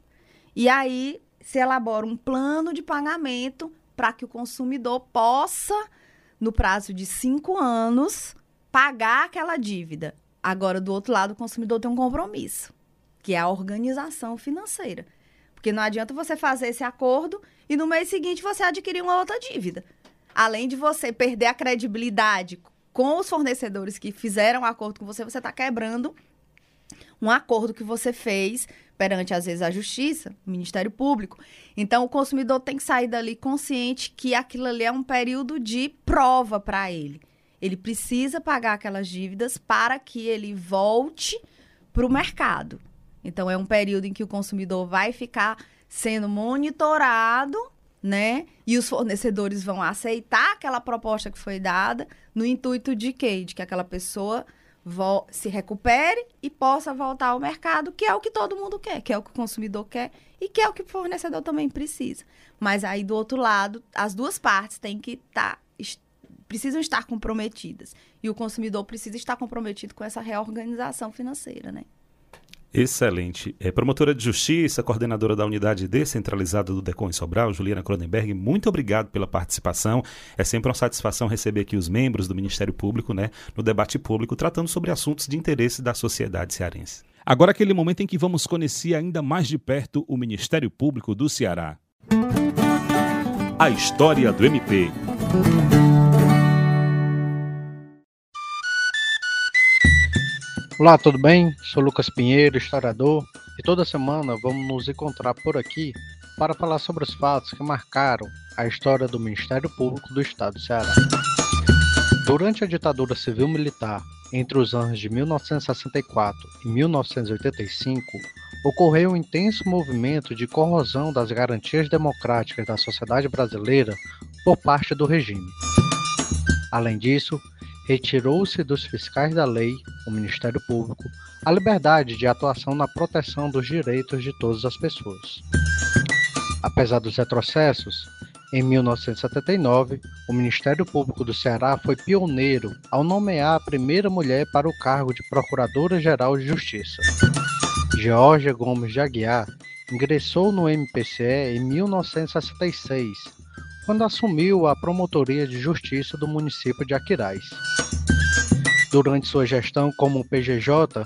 E aí se elabora um plano de pagamento para que o consumidor possa, no prazo de cinco anos, pagar aquela dívida. Agora, do outro lado, o consumidor tem um compromisso, que é a organização financeira. Porque não adianta você fazer esse acordo e no mês seguinte você adquirir uma outra dívida. Além de você perder a credibilidade com os fornecedores que fizeram o acordo com você, você está quebrando um acordo que você fez perante, às vezes, a justiça, o Ministério Público. Então, o consumidor tem que sair dali consciente que aquilo ali é um período de prova para ele. Ele precisa pagar aquelas dívidas para que ele volte para o mercado. Então, é um período em que o consumidor vai ficar sendo monitorado, né? E os fornecedores vão aceitar aquela proposta que foi dada no intuito de quê? De que aquela pessoa se recupere e possa voltar ao mercado, que é o que todo mundo quer, que é o que o consumidor quer e que é o que o fornecedor também precisa. Mas aí do outro lado, as duas partes têm que estar tá, precisam estar comprometidas e o consumidor precisa estar comprometido com essa reorganização financeira, né? Excelente. É, promotora de Justiça, coordenadora da Unidade Descentralizada do DECON em Sobral, Juliana Cronenberg, muito obrigado pela participação. É sempre uma satisfação receber aqui os membros do Ministério Público né, no debate público, tratando sobre assuntos de interesse da sociedade cearense. Agora aquele momento em que vamos conhecer ainda mais de perto o Ministério Público do Ceará. A história do MP. Olá, tudo bem? Sou Lucas Pinheiro, historiador, e toda semana vamos nos encontrar por aqui para falar sobre os fatos que marcaram a história do Ministério Público do Estado do Ceará. Durante a ditadura civil-militar, entre os anos de 1964 e 1985, ocorreu um intenso movimento de corrosão das garantias democráticas da sociedade brasileira por parte do regime. Além disso, retirou-se dos fiscais da lei, o Ministério Público, a liberdade de atuação na proteção dos direitos de todas as pessoas. Apesar dos retrocessos, em 1979, o Ministério Público do Ceará foi pioneiro ao nomear a primeira mulher para o cargo de Procuradora-Geral de Justiça. Georgia Gomes de Aguiar ingressou no MPCE em 1966 quando assumiu a Promotoria de Justiça do município de Aquiraz. Durante sua gestão como PGJ,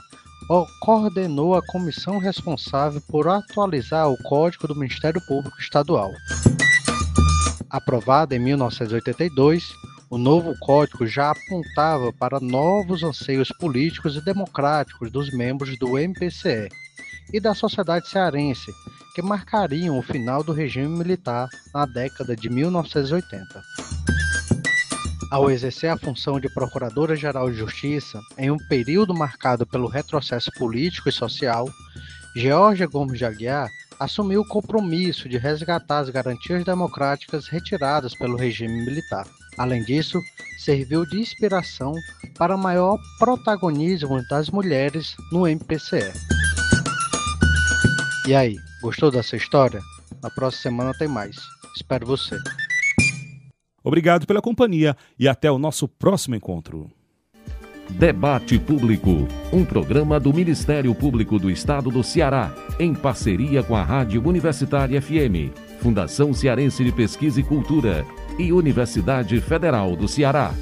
coordenou a comissão responsável por atualizar o Código do Ministério Público Estadual. Aprovado em 1982, o novo código já apontava para novos anseios políticos e democráticos dos membros do MPCE e da sociedade cearense, que marcariam o final do regime militar na década de 1980. Ao exercer a função de Procuradora-Geral de Justiça em um período marcado pelo retrocesso político e social, Georgia Gomes de Aguiar assumiu o compromisso de resgatar as garantias democráticas retiradas pelo regime militar. Além disso, serviu de inspiração para maior protagonismo das mulheres no MPCE. E aí, Gostou dessa história? Na próxima semana tem mais. Espero você. Obrigado pela companhia e até o nosso próximo encontro. Debate Público, um programa do Ministério Público do Estado do Ceará, em parceria com a Rádio Universitária FM, Fundação Cearense de Pesquisa e Cultura e Universidade Federal do Ceará.